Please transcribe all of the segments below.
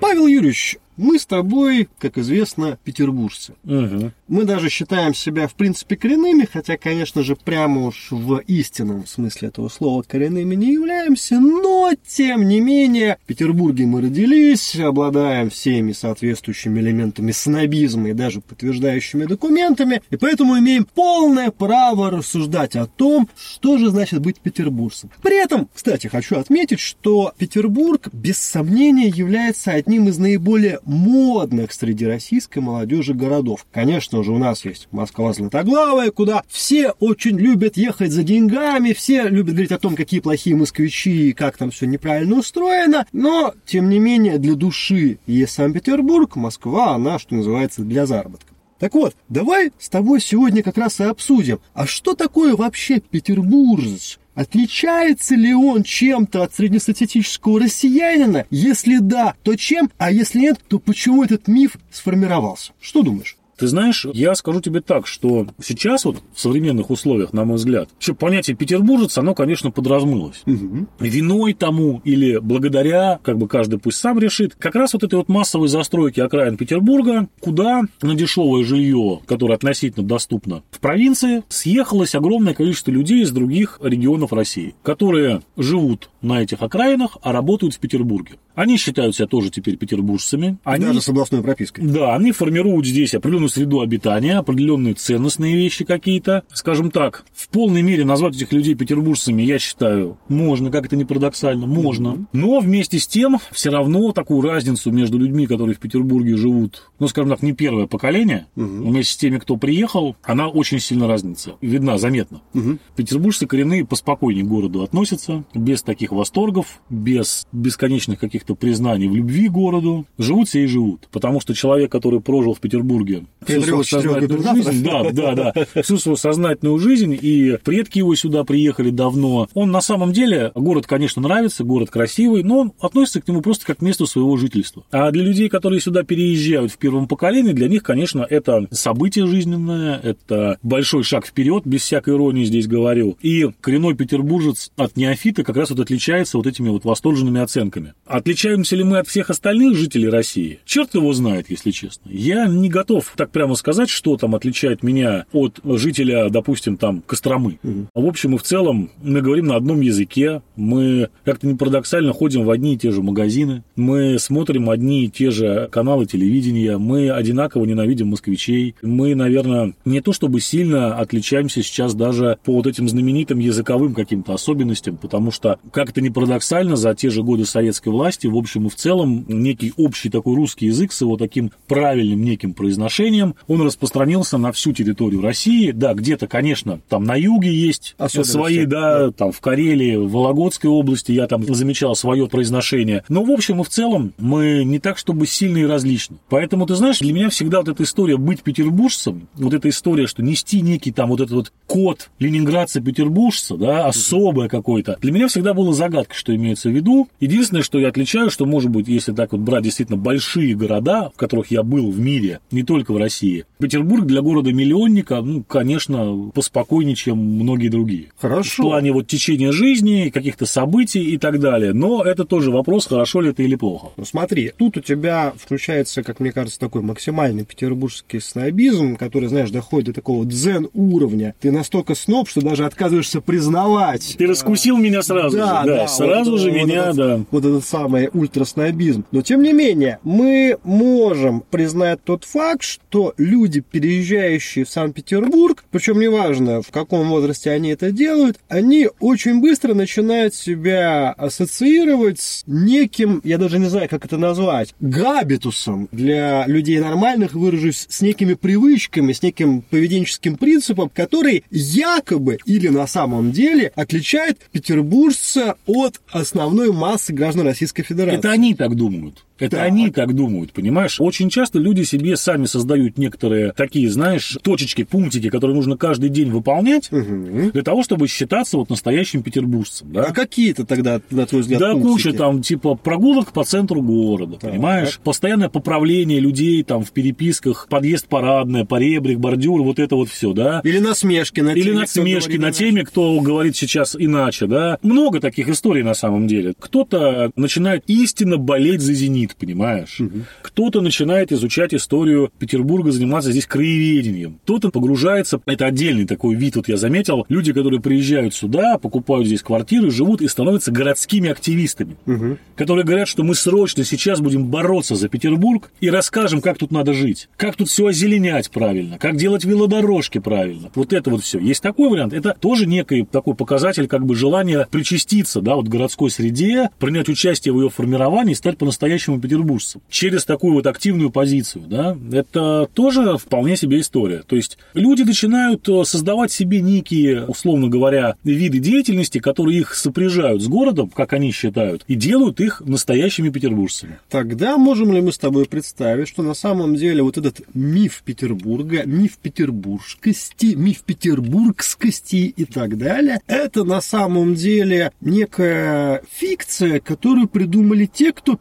Павел Юрьевич, мы с тобой, как известно, петербуржцы. Угу. Мы даже считаем себя, в принципе, коренными, хотя, конечно же, прямо уж в истинном смысле этого слова коренными не являемся, но, тем не менее, в Петербурге мы родились, обладаем всеми соответствующими элементами снобизма и даже подтверждающими документами, и поэтому имеем полное право рассуждать о том, что же значит быть петербуржцем. При этом, кстати, хочу отметить, что Петербург, без сомнения, является одним из наиболее модных среди российской молодежи городов. Конечно же, у нас есть Москва Златоглавая, куда все очень любят ехать за деньгами, все любят говорить о том, какие плохие москвичи и как там все неправильно устроено, но, тем не менее, для души есть Санкт-Петербург, Москва, она, что называется, для заработка. Так вот, давай с тобой сегодня как раз и обсудим, а что такое вообще петербуржец? Отличается ли он чем-то от среднестатистического россиянина? Если да, то чем? А если нет, то почему этот миф сформировался? Что думаешь? Ты знаешь, я скажу тебе так, что сейчас вот в современных условиях, на мой взгляд, все понятие петербуржец, оно, конечно, подразмылось. Угу. Виной тому или благодаря, как бы каждый пусть сам решит, как раз вот этой вот массовой застройки окраин Петербурга, куда на дешевое жилье, которое относительно доступно в провинции, съехалось огромное количество людей из других регионов России, которые живут на этих окраинах, а работают в Петербурге. Они считают себя тоже теперь петербуржцами. Они, Даже с областной пропиской. да, они формируют здесь определенную среду обитания, определенные ценностные вещи какие-то. Скажем так, в полной мере назвать этих людей петербуржцами, я считаю, можно, как это не парадоксально, можно. Но вместе с тем, все равно такую разницу между людьми, которые в Петербурге живут, ну, скажем так, не первое поколение, вместе с теми, кто приехал, она очень сильно разница. Видна, заметно. Мгм. Петербуржцы коренные поспокойнее к городу относятся, без таких восторгов, без бесконечных каких-то признаний в любви к городу. Живут все и живут. Потому что человек, который прожил в Петербурге всю свою сознательную жизнь, да, да, да, всю свою сознательную жизнь, и предки его сюда приехали давно, он на самом деле, город, конечно, нравится, город красивый, но он относится к нему просто как к месту своего жительства. А для людей, которые сюда переезжают в первом поколении, для них, конечно, это событие жизненное, это большой шаг вперед, без всякой иронии здесь говорю. И коренной петербуржец от неофита как раз вот отличается вот этими вот восторженными оценками. Отличаемся ли мы от всех остальных жителей России? Черт его знает, если честно. Я не готов так прямо сказать, что там отличает меня от жителя, допустим, там Костромы. В общем и в целом мы говорим на одном языке, мы как-то не парадоксально ходим в одни и те же магазины, мы смотрим одни и те же каналы телевидения, мы одинаково ненавидим москвичей, мы, наверное, не то чтобы сильно отличаемся сейчас даже по вот этим знаменитым языковым каким-то особенностям, потому что, как это не парадоксально, за те же годы советской власти, в общем и в целом, некий общий такой русский язык с его таким правильным неким произношением, он распространился на всю территорию России. Да, где-то, конечно, там на юге есть свои, да, там в Карелии, в Вологодской области я там замечал свое произношение. Но, в общем и в целом, мы не так, чтобы сильно и различны. Поэтому, ты знаешь, для меня всегда вот эта история быть петербуржцем, вот эта история, что нести некий там вот этот вот код ленинградца-петербуржца, да, особое какое-то, для меня всегда была загадка, что имеется в виду. Единственное, что я отличаю, что, может быть, если так вот брать действительно большие города, в которых я был в мире, не только в России, Петербург для города-миллионника, ну, конечно, поспокойнее, чем многие другие. В Хорошо. плане вот течения жизни, каких-то событий и так далее. Но это тоже вопрос, хорошо ли это или плохо. Ну смотри, тут у тебя включается, как мне кажется, такой максимальный петербургский снобизм, который, знаешь, доходит до такого дзен уровня. Ты настолько сноб, что даже отказываешься признавать. Ты раскусил меня сразу Да, же, да, да, сразу вот- же вот меня, этот- да. Вот этот самый ультраснобизм. Но тем не менее, мы можем признать тот факт, что люди, переезжающие в Санкт-Петербург, причем неважно, в каком возрасте они это делают, они очень быстро начинают себя ассоциировать с неким, я даже не знаю, как это назвать, габитусом для людей нормальных, выражусь, с некими привычками, с неким поведенческим принципом, который якобы или на самом деле отличает петербуржца от основной массы граждан Российской Федерации. Это они так думают. Это Так. они так думают, понимаешь? Очень часто люди себе сами создают некоторые такие, знаешь, точечки, пунктики, которые нужно каждый день выполнять Мгм. для того, чтобы считаться вот настоящим петербуржцем, да? А какие-то тогда, на твой взгляд, Да, пунктики? куча там, типа, прогулок по центру города, Так. понимаешь? Постоянное поправление людей там в переписках, подъезд парадная, поребрик, бордюр, вот это вот все, да? Или насмешки на Или теме, насмешки на теме, кто говорит сейчас иначе, да. Много таких историй на самом деле. Кто-то начинает истинно болеть за «Зенит», понимаешь? Кто-то начинает изучать историю Петербурга, заниматься здесь краеведением. Кто-то погружается, это отдельный такой вид, вот я заметил, люди, которые приезжают сюда, покупают здесь квартиры, живут и становятся городскими активистами, Мгм. которые говорят, что мы срочно сейчас будем бороться за Петербург и расскажем, как тут надо жить, как тут все озеленять правильно, как делать велодорожки правильно. Вот это вот все. Есть такой вариант. Это тоже некий такой показатель как бы желания причаститься, да, вот городской среде, принять участие в ее формировании и стать по-настоящему петербуржцем. Через такую вот активную позицию, да, это тоже вполне себе история. То есть люди начинают э, создавать себе некие, условно говоря, виды деятельности, которые их сопряжают с городом, как они считают, и делают их настоящими петербуржцами. Тогда можем ли мы с тобой представить, что на самом деле вот этот миф Петербурга, миф петербургскости, миф петербургскости и так далее, это на самом деле некая фикция, которую придумали те, кто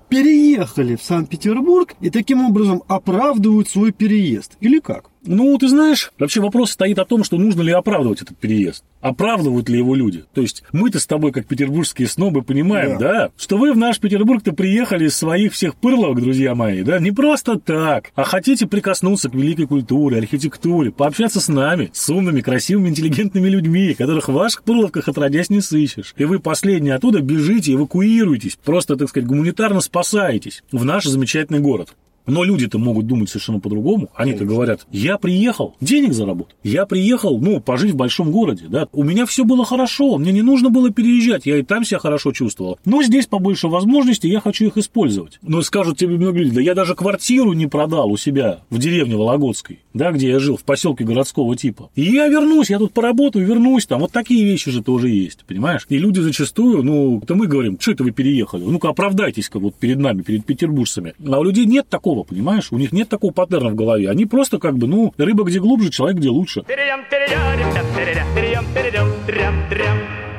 переехали в Санкт-Петербург и таким образом оправдывают свой переезд? Или как? Ну, ты знаешь, вообще вопрос стоит о том, что нужно ли оправдывать этот переезд. Оправдывают ли его люди? То есть мы-то с тобой, как петербургские снобы, понимаем, да, что вы в наш Петербург-то приехали из своих всех пырловок, друзья мои, да, не просто так, а хотите прикоснуться к великой культуре, архитектуре, пообщаться с нами, с умными, красивыми, интеллигентными людьми, которых в ваших пырловках отродясь не сыщешь. И вы последние оттуда бежите, эвакуируетесь, просто, так сказать, гуманитарно спасаетесь в наш замечательный город. Но люди-то могут думать совершенно по-другому. Они-то говорят, я приехал денег заработать. Я приехал, ну, пожить в большом городе, да. У меня все было хорошо, мне не нужно было переезжать, я и там себя хорошо чувствовал. Но здесь побольше возможностей, я хочу их использовать. Но скажут тебе многие люди, да я даже квартиру не продал у себя в деревне Вологодской, да, где я жил, в поселке городского типа. И я вернусь, я тут поработаю, вернусь, там вот такие вещи же тоже есть, понимаешь? И люди зачастую, ну, то мы говорим, что это вы переехали? Ну-ка, оправдайтесь-ка вот перед нами, перед петербуржцами. А у людей нет такого, понимаешь? У них нет такого паттерна в голове. Они просто как бы, ну, рыба где глубже, человек где лучше.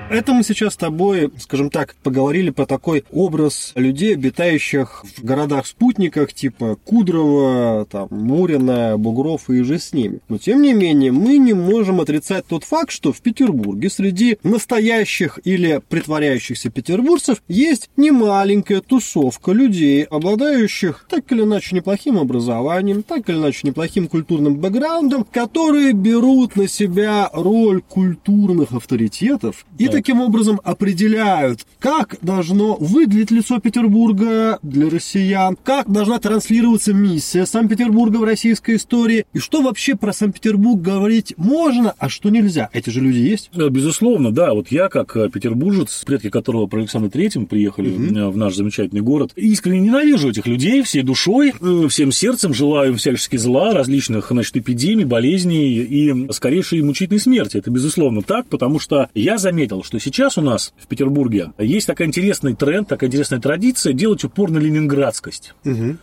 Это мы сейчас с тобой, скажем так, поговорили про такой образ людей, обитающих в городах-спутниках типа Кудрова, там, Мурина, Бугров и же с ними. Но, тем не менее, мы не можем отрицать тот факт, что в Петербурге среди настоящих или притворяющихся петербуржцев есть немаленькая тусовка людей, обладающих так или иначе неплохим образованием, так или иначе неплохим культурным бэкграундом, которые берут на себя роль культурных авторитетов и. Таким образом определяют, как должно выглядеть лицо Петербурга для россиян, как должна транслироваться миссия Санкт-Петербурга в российской истории, и что вообще про Санкт-Петербург говорить можно, а что нельзя. Эти же люди есть. Э, Безусловно, да. Вот я, как э, петербуржец, предки которого при Александре Третьем приехали э, в наш замечательный город, искренне ненавижу этих людей всей душой, всем сердцем, желаю им всячески зла, различных, значит, эпидемий, болезней и скорейшей мучительной смерти. Это, безусловно, так, потому что я заметил, что сейчас у нас в Петербурге есть такой интересный тренд, такая интересная традиция делать упор на ленинградскость.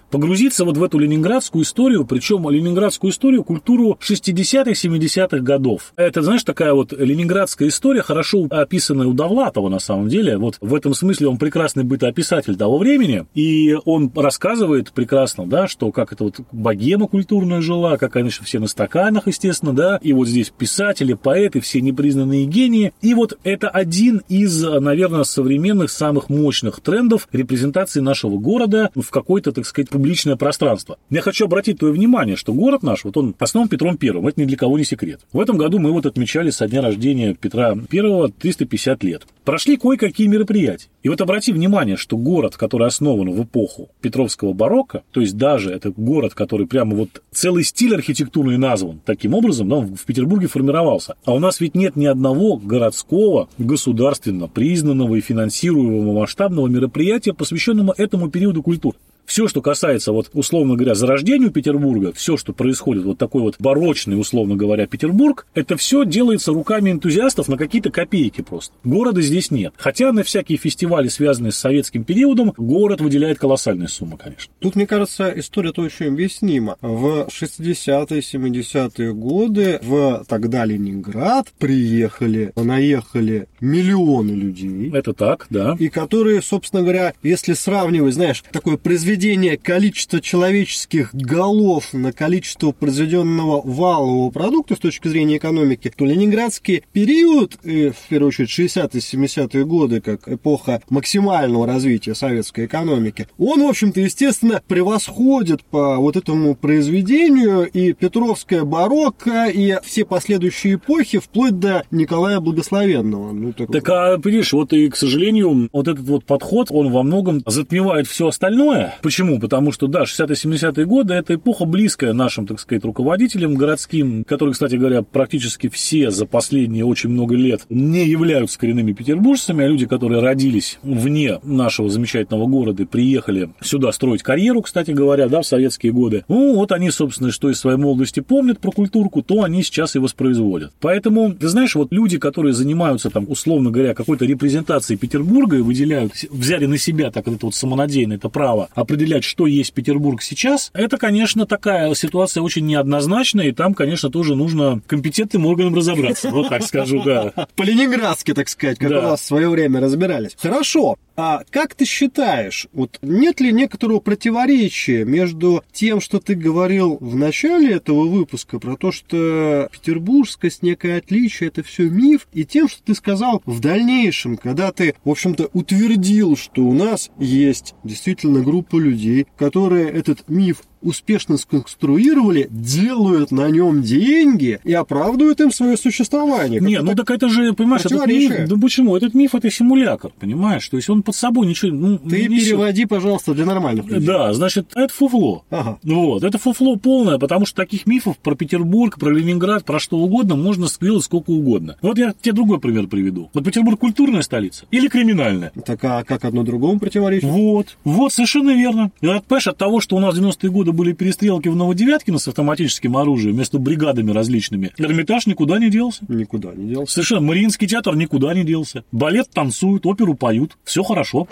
Погрузиться вот в эту ленинградскую историю, причем ленинградскую историю, культуру 60-х, 70-х годов. Это, знаешь, такая вот ленинградская история, хорошо описанная у Довлатова на самом деле. Вот в этом смысле он прекрасный бытоописатель того времени, и он рассказывает прекрасно, да, что как это вот богема культурная жила, как они все на стаканах, естественно, да, и вот здесь писатели, поэты, все непризнанные гении. И вот это один из, наверное, современных самых мощных трендов репрезентации нашего города в какое-то, так сказать, публичное пространство. Я хочу обратить твое внимание, что город наш, вот он основан Петром Первым, это ни для кого не секрет. В этом году мы вот отмечали со дня рождения Петра Первого 350 лет. Прошли кое-какие мероприятия. И вот обрати внимание, что город, который основан в эпоху Петровского барокко, то есть даже это город, который прямо вот целый стиль архитектурный назван таким образом, да, в Петербурге формировался. А у нас ведь нет ни одного городского, государственно признанного и финансируемого масштабного мероприятия, посвященного этому периоду культуры. Все, что касается, вот, условно говоря, зарождения Петербурга, все, что происходит, вот такой вот барочный, условно говоря, Петербург, это все делается руками энтузиастов на какие-то копейки просто. Города здесь нет. Хотя на всякие фестивали, связанные с советским периодом, город выделяет колоссальные суммы, конечно. Тут, мне кажется, история-то очень объяснима. В 60-е, 70-е годы в тогда Ленинград приехали, наехали миллионы людей. Это так, да. И которые, собственно говоря, если сравнивать, знаешь, такое произведение количества человеческих голов на количество произведенного валового продукта с точки зрения экономики, то ленинградский период, и в первую очередь 60-е, 70-е годы, как эпоха максимального развития советской экономики, он, в общем-то, естественно, превосходит по вот этому произведению и Петровская барокко, и все последующие эпохи, вплоть до Николая Благословенного. Ну, так, так а, понимаешь, вот и, к сожалению, вот этот вот подход, он во многом затмевает все остальное. Почему? Потому что, да, 60-70-е годы – это эпоха близкая нашим, так сказать, руководителям городским, которые, кстати говоря, практически все за последние очень много лет не являются коренными петербуржцами, а люди, которые родились вне нашего замечательного города, приехали сюда строить карьеру, кстати говоря, да, в советские годы. Ну, вот они, собственно, что из своей молодости помнят про культурку, то они сейчас и воспроизводят. Поэтому, ты знаешь, вот люди, которые занимаются там, условно говоря, какой-то репрезентацией Петербурга и выделяют, взяли на себя так это вот самонадеянное это право определять, что есть Петербург сейчас, это, конечно, такая ситуация очень неоднозначная, и там, конечно, тоже нужно компетентным органам разобраться. Вот так скажу, да. По-ленинградски, так сказать, как да. у нас в свое время разбирались. Хорошо. А как ты считаешь, вот нет ли некоторого противоречия между тем, что ты говорил в начале этого выпуска про то, что петербургскость, некое отличие, это все миф, и тем, что ты сказал в дальнейшем, когда ты, в общем-то, утвердил, что у нас есть действительно группа людей, которые этот миф успешно сконструировали, делают на нем деньги и оправдывают им свое существование. Не, ну так это же, понимаешь, этот миф, да почему? Этот миф это симулятор, понимаешь? То есть он под собой ничего ну, Ты не переводи, пожалуйста, для нормальных людей. Да, значит, это фуфло. Ага. Вот, это фуфло полное, потому что таких мифов про Петербург, про Ленинград, про что угодно можно сделать сколько угодно. Вот я тебе другой пример приведу. Вот Петербург культурная столица или криминальная? Так а как одно другому противоречит? Вот, вот, совершенно верно. И, понимаешь, от того, что у нас в 90-е годы были перестрелки в Новодевяткино с автоматическим оружием между бригадами различными, Эрмитаж никуда не делся. Никуда не делся. Совершенно. Мариинский театр никуда не делся. Балет танцуют, оперу поют. Все хорошо.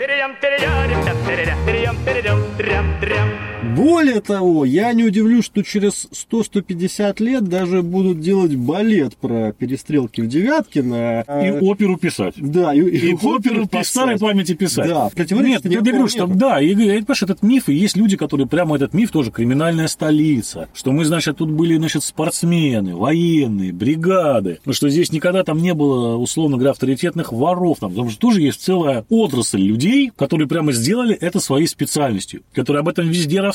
Более того, я не удивлюсь, что через 100-150 лет даже будут делать балет про перестрелки в Девяткино. И оперу писать. Да, и, и, и оперу по старой памяти писать. Да, Нет, я говорю, что да, и, понимаешь, этот миф, и есть люди, которые прямо этот миф тоже криминальная столица, что мы, значит, тут были, значит, спортсмены, военные, бригады, что здесь никогда там не было, условно говоря, авторитетных воров, там, потому что тоже есть целая отрасль людей, которые прямо сделали это своей специальностью, которые об этом везде рассказывают,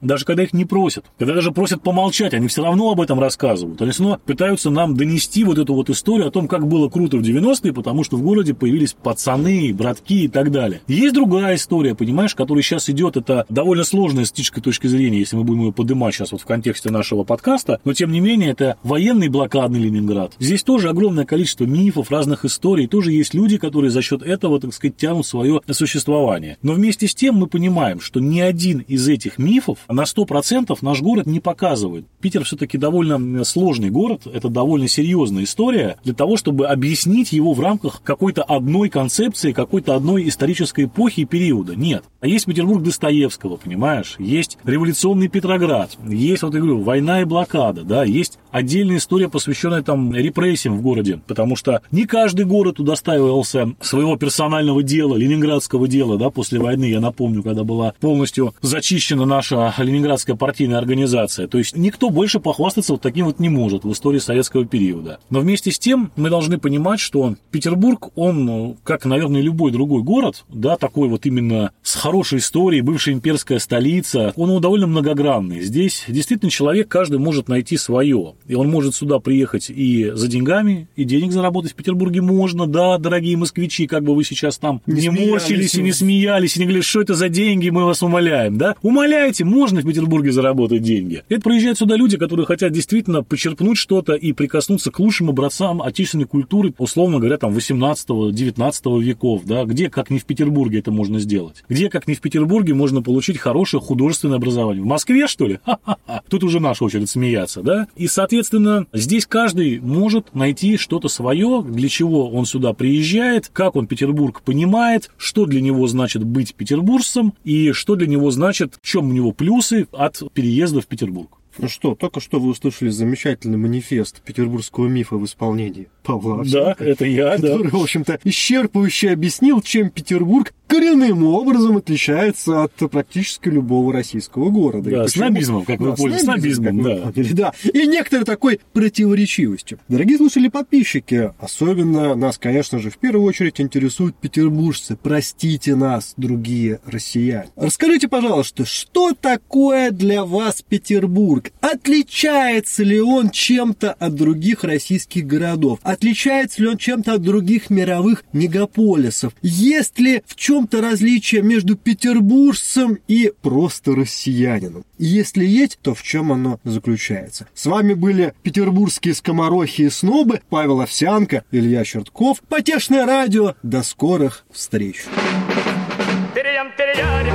даже когда их не просят. Когда даже просят помолчать, они все равно об этом рассказывают. Они снова пытаются нам донести вот эту вот историю о том, как было круто в 90-е, потому что в городе появились пацаны, братки и так далее. Есть другая история, понимаешь, которая сейчас идет, это довольно сложная с точки зрения, если мы будем ее поднимать сейчас вот в контексте нашего подкаста, но тем не менее это военный блокадный Ленинград. Здесь тоже огромное количество мифов, разных историй, тоже есть люди, которые за счет этого, так сказать, тянут свое существование. Но вместе с тем мы понимаем, что ни один из этих этих мифов на 100% наш город не показывает. Питер все-таки довольно сложный город, это довольно серьезная история для того, чтобы объяснить его в рамках какой-то одной концепции, какой-то одной исторической эпохи и периода. Нет. А есть Петербург Достоевского, понимаешь? Есть революционный Петроград, есть, вот я говорю, война и блокада, да, есть отдельная история, посвященная там репрессиям в городе, потому что не каждый город удостаивался своего персонального дела, ленинградского дела, да, после войны, я напомню, когда была полностью зачищена наша ленинградская партийная организация. То есть никто больше похвастаться вот таким вот не может в истории советского периода. Но вместе с тем мы должны понимать, что Петербург, он, как, наверное, любой другой город, да, такой вот именно с хорошей историей, бывшая имперская столица, он довольно многогранный. Здесь действительно человек, каждый может найти свое. И он может сюда приехать и за деньгами, и денег заработать в Петербурге можно, да, дорогие москвичи, как бы вы сейчас там не, не морщились и не смеялись, и не говорили, что это за деньги, мы вас умоляем, да? Ума умоляете, можно в Петербурге заработать деньги. Это приезжают сюда люди, которые хотят действительно почерпнуть что-то и прикоснуться к лучшим образцам отечественной культуры, условно говоря, там 18-19 веков, да, где, как не в Петербурге, это можно сделать? Где, как не в Петербурге, можно получить хорошее художественное образование? В Москве, что ли? Ха-ха-ха. Тут уже наша очередь смеяться, да? И, соответственно, здесь каждый может найти что-то свое, для чего он сюда приезжает, как он Петербург понимает, что для него значит быть петербуржцем и что для него значит, в чем у него плюсы от переезда в Петербург. Ну что, только что вы услышали замечательный манифест петербургского мифа в исполнении Павла Овсянко, Да, это я, который, да. в общем-то, исчерпывающе объяснил, чем Петербург коренным образом отличается от практически любого российского города. Да, снобизмом, как да, вы поняли, снобизмом, снобизмом да. Поняли, да. И некоторой такой противоречивостью. Дорогие слушатели подписчики, особенно нас, конечно же, в первую очередь интересуют петербуржцы. Простите нас, другие россияне. Расскажите, пожалуйста, что такое для вас Петербург? Отличается ли он чем-то от других российских городов? Отличается ли он чем-то от других мировых мегаполисов? Есть ли в чем чем-то различие между петербуржцем и просто россиянином. И если есть, то в чем оно заключается? С вами были петербургские скоморохи и снобы, Павел Овсянко, Илья Чертков, Потешное радио. До скорых встреч. Перейдем, перейдем,